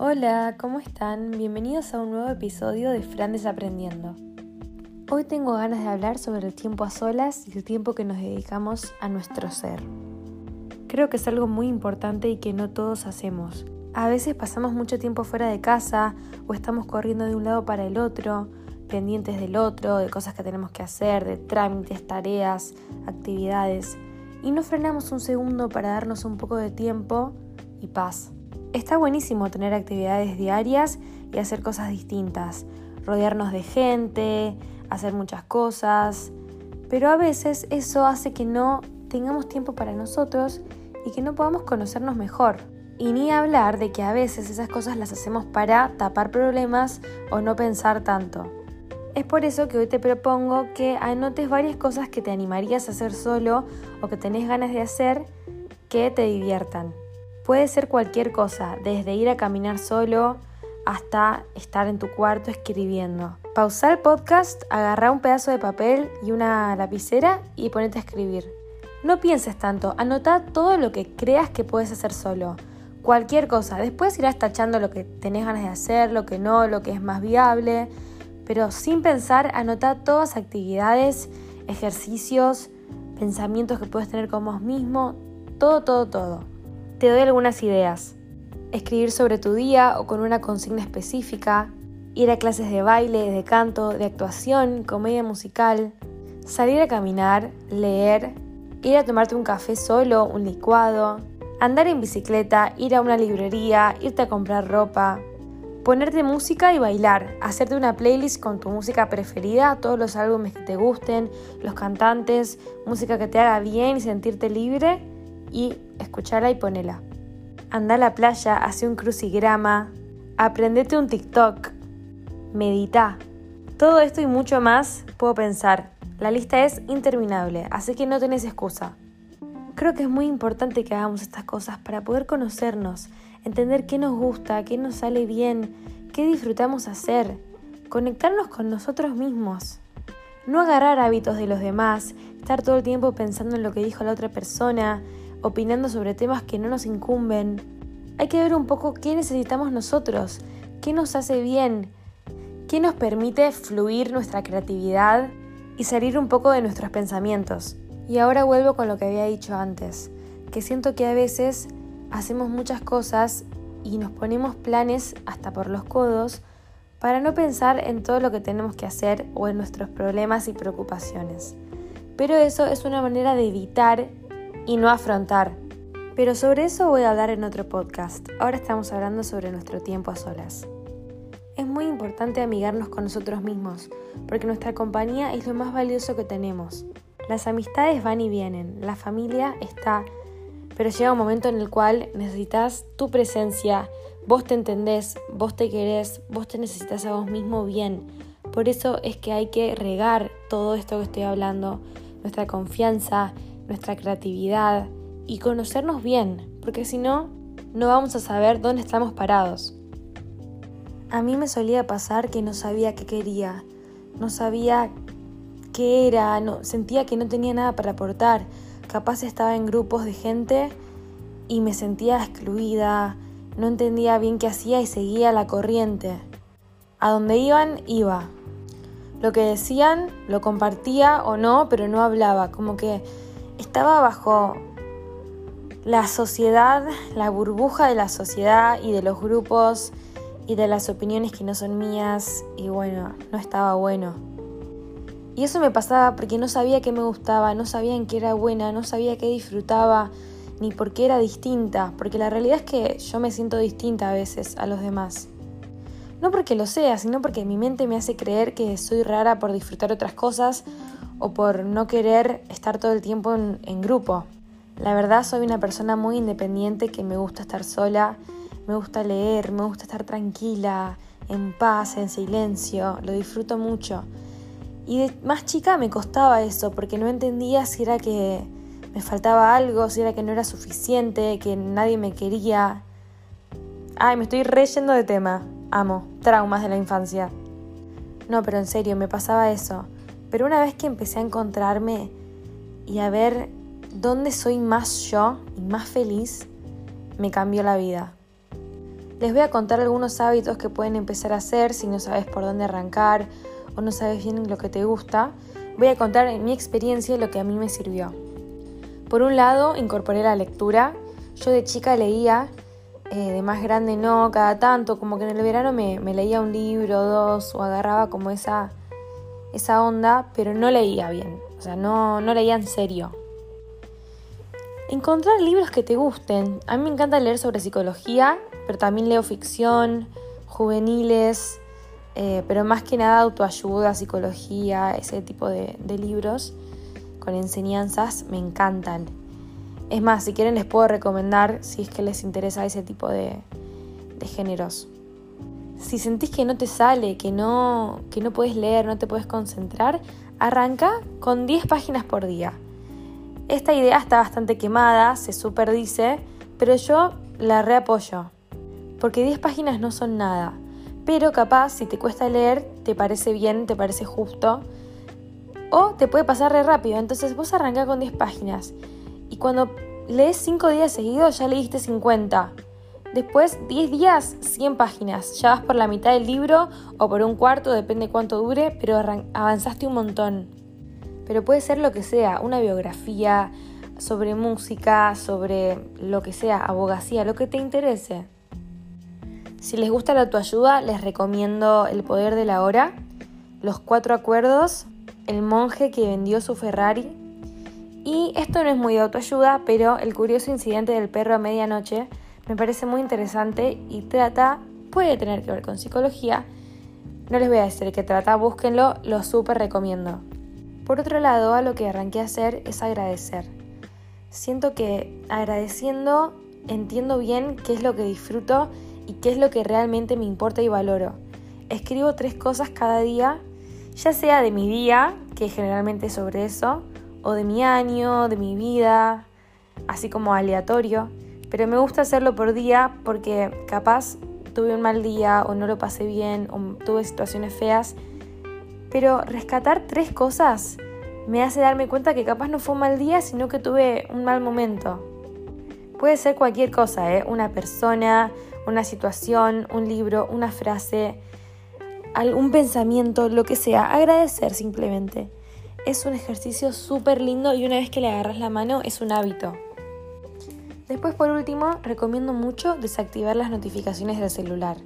Hola, ¿cómo están? Bienvenidos a un nuevo episodio de Fran Desaprendiendo. Hoy tengo ganas de hablar sobre el tiempo a solas y el tiempo que nos dedicamos a nuestro ser. Creo que es algo muy importante y que no todos hacemos. A veces pasamos mucho tiempo fuera de casa o estamos corriendo de un lado para el otro, pendientes del otro, de cosas que tenemos que hacer, de trámites, tareas, actividades, y no frenamos un segundo para darnos un poco de tiempo y paz. Está buenísimo tener actividades diarias y hacer cosas distintas, rodearnos de gente, hacer muchas cosas, pero a veces eso hace que no tengamos tiempo para nosotros y que no podamos conocernos mejor. Y ni hablar de que a veces esas cosas las hacemos para tapar problemas o no pensar tanto. Es por eso que hoy te propongo que anotes varias cosas que te animarías a hacer solo o que tenés ganas de hacer que te diviertan. Puede ser cualquier cosa, desde ir a caminar solo hasta estar en tu cuarto escribiendo. Pausar el podcast, agarrar un pedazo de papel y una lapicera y ponete a escribir. No pienses tanto, anota todo lo que creas que puedes hacer solo. Cualquier cosa. Después irás tachando lo que tenés ganas de hacer, lo que no, lo que es más viable. Pero sin pensar, anota todas actividades, ejercicios, pensamientos que puedes tener con vos mismo, todo, todo, todo. Te doy algunas ideas. Escribir sobre tu día o con una consigna específica, ir a clases de baile, de canto, de actuación, comedia musical, salir a caminar, leer, ir a tomarte un café solo, un licuado, andar en bicicleta, ir a una librería, irte a comprar ropa, ponerte música y bailar, hacerte una playlist con tu música preferida, todos los álbumes que te gusten, los cantantes, música que te haga bien y sentirte libre y escuchala y ponela. Anda a la playa, hace un crucigrama, aprendete un TikTok, medita. Todo esto y mucho más puedo pensar. La lista es interminable, así que no tenés excusa. Creo que es muy importante que hagamos estas cosas para poder conocernos, entender qué nos gusta, qué nos sale bien, qué disfrutamos hacer, conectarnos con nosotros mismos. No agarrar hábitos de los demás, estar todo el tiempo pensando en lo que dijo la otra persona, opinando sobre temas que no nos incumben. Hay que ver un poco qué necesitamos nosotros, qué nos hace bien, qué nos permite fluir nuestra creatividad y salir un poco de nuestros pensamientos. Y ahora vuelvo con lo que había dicho antes, que siento que a veces hacemos muchas cosas y nos ponemos planes hasta por los codos para no pensar en todo lo que tenemos que hacer o en nuestros problemas y preocupaciones. Pero eso es una manera de evitar y no afrontar. Pero sobre eso voy a hablar en otro podcast. Ahora estamos hablando sobre nuestro tiempo a solas. Es muy importante amigarnos con nosotros mismos, porque nuestra compañía es lo más valioso que tenemos. Las amistades van y vienen, la familia está, pero llega un momento en el cual necesitas tu presencia, vos te entendés, vos te querés, vos te necesitas a vos mismo bien. Por eso es que hay que regar todo esto que estoy hablando, nuestra confianza, nuestra creatividad y conocernos bien, porque si no, no vamos a saber dónde estamos parados. A mí me solía pasar que no sabía qué quería, no sabía qué era, no, sentía que no tenía nada para aportar, capaz estaba en grupos de gente y me sentía excluida, no entendía bien qué hacía y seguía la corriente. A donde iban, iba. Lo que decían, lo compartía o no, pero no hablaba, como que estaba bajo la sociedad, la burbuja de la sociedad y de los grupos y de las opiniones que no son mías y bueno, no estaba bueno. Y eso me pasaba porque no sabía qué me gustaba, no sabía en qué era buena, no sabía qué disfrutaba, ni por qué era distinta, porque la realidad es que yo me siento distinta a veces a los demás. No porque lo sea, sino porque mi mente me hace creer que soy rara por disfrutar otras cosas o por no querer estar todo el tiempo en, grupo. La verdad soy una persona muy independiente que me gusta estar sola, me gusta leer, me gusta estar tranquila, en paz, en silencio, lo disfruto mucho. Y de más chica me costaba eso porque no entendía si era que me faltaba algo, si era que no era suficiente, que nadie me quería. Ay, me estoy reyendo de tema. Amo, traumas de la infancia. No, pero en serio, me pasaba eso. Pero una vez que empecé a encontrarme y a ver dónde soy más yo y más feliz, me cambió la vida. Les voy a contar algunos hábitos que pueden empezar a hacer si no sabes por dónde arrancar o no sabes bien lo que te gusta. Voy a contar en mi experiencia lo que a mí me sirvió. Por un lado, incorporé la lectura. Yo de chica leía, eh, de más grande no, cada tanto, como que en el verano me, leía un libro, dos, o agarraba como esa, esa onda, pero no leía bien, o sea, no, no leía en serio. Encontrar libros que te gusten. A mí me encanta leer sobre psicología, pero también leo ficción, juveniles, eh, pero más que nada autoayuda, psicología, ese tipo de, libros con enseñanzas me encantan. Es más, si quieren les puedo recomendar si es que les interesa ese tipo de, de géneros. Si sentís que no te sale, que no, que no puedes leer, no te puedes concentrar, arranca con 10 páginas por día. Esta idea está bastante quemada, se super dice, pero yo la reapoyo. Porque 10 páginas no son nada. Pero capaz, si te cuesta leer, te parece bien, te parece justo. O te puede pasar re rápido. Entonces vos arrancás con 10 páginas. Y cuando lees 5 días seguidos, ya leíste 50. Después, 10 días, 100 páginas. Ya vas por la mitad del libro o por un cuarto, depende cuánto dure, pero avanzaste un montón pero puede ser lo que sea, una biografía sobre música, sobre lo que sea, abogacía, lo que te interese. Si les gusta la autoayuda, les recomiendo El poder de la hora, Los cuatro acuerdos, El monje que vendió su Ferrari. Y esto no es muy de autoayuda, pero El curioso incidente del perro a medianoche me parece muy interesante y trata, puede tener que ver con psicología. No les voy a decir que trata, búsquenlo, lo súper recomiendo. Por otro lado, a lo que arranqué a hacer es agradecer. Siento que agradeciendo entiendo bien qué es lo que disfruto y qué es lo que realmente me importa y valoro. Escribo tres cosas cada día, ya sea de mi día, que generalmente es sobre eso, o de mi año, de mi vida, así como aleatorio, pero me gusta hacerlo por día porque capaz tuve un mal día o no lo pasé bien o tuve situaciones feas pero rescatar tres cosas me hace darme cuenta que capaz no fue un mal día, sino que tuve un mal momento. Puede ser cualquier cosa, ¿eh? una persona, una situación, un libro, una frase, algún pensamiento, lo que sea. Agradecer simplemente. Es un ejercicio súper lindo y una vez que le agarras la mano es un hábito. Después por último, recomiendo mucho desactivar las notificaciones del celular.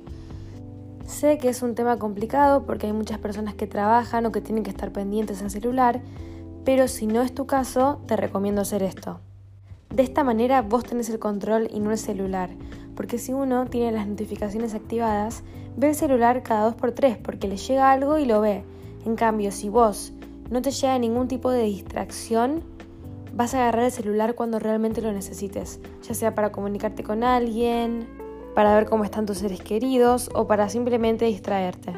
Sé que es un tema complicado porque hay muchas personas que trabajan o que tienen que estar pendientes al celular, pero si no es tu caso, te recomiendo hacer esto. De esta manera vos tenés el control y no el celular, porque si uno tiene las notificaciones activadas, ve el celular cada 2x3 porque le llega algo y lo ve. En cambio, si vos no te llega ningún tipo de distracción, vas a agarrar el celular cuando realmente lo necesites, ya sea para comunicarte con alguien, para ver cómo están tus seres queridos o para simplemente distraerte.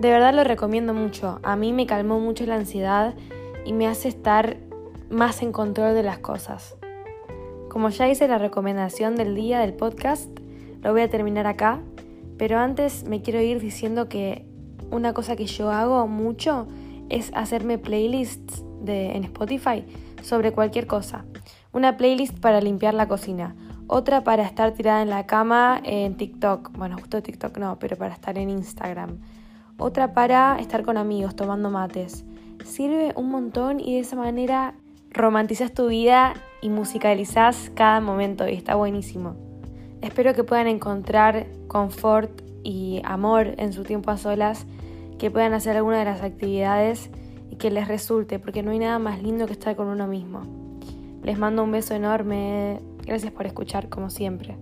De verdad lo recomiendo mucho, a mí me calmó mucho la ansiedad y me hace estar más en control de las cosas. Como ya hice la recomendación del día del podcast, lo voy a terminar acá, pero antes me quiero ir diciendo que una cosa que yo hago mucho es hacerme playlists de, en Spotify sobre cualquier cosa. Una playlist para limpiar la cocina, otra para estar tirada en la cama en TikTok. Bueno, justo TikTok no, pero para estar en Instagram. Otra para estar con amigos tomando mates. Sirve un montón y de esa manera romantizas tu vida y musicalizas cada momento y está buenísimo. Espero que puedan encontrar confort y amor en su tiempo a solas, que puedan hacer alguna de las actividades y que les resulte, porque no hay nada más lindo que estar con uno mismo. Les mando un beso enorme, Gracias por escuchar como siempre.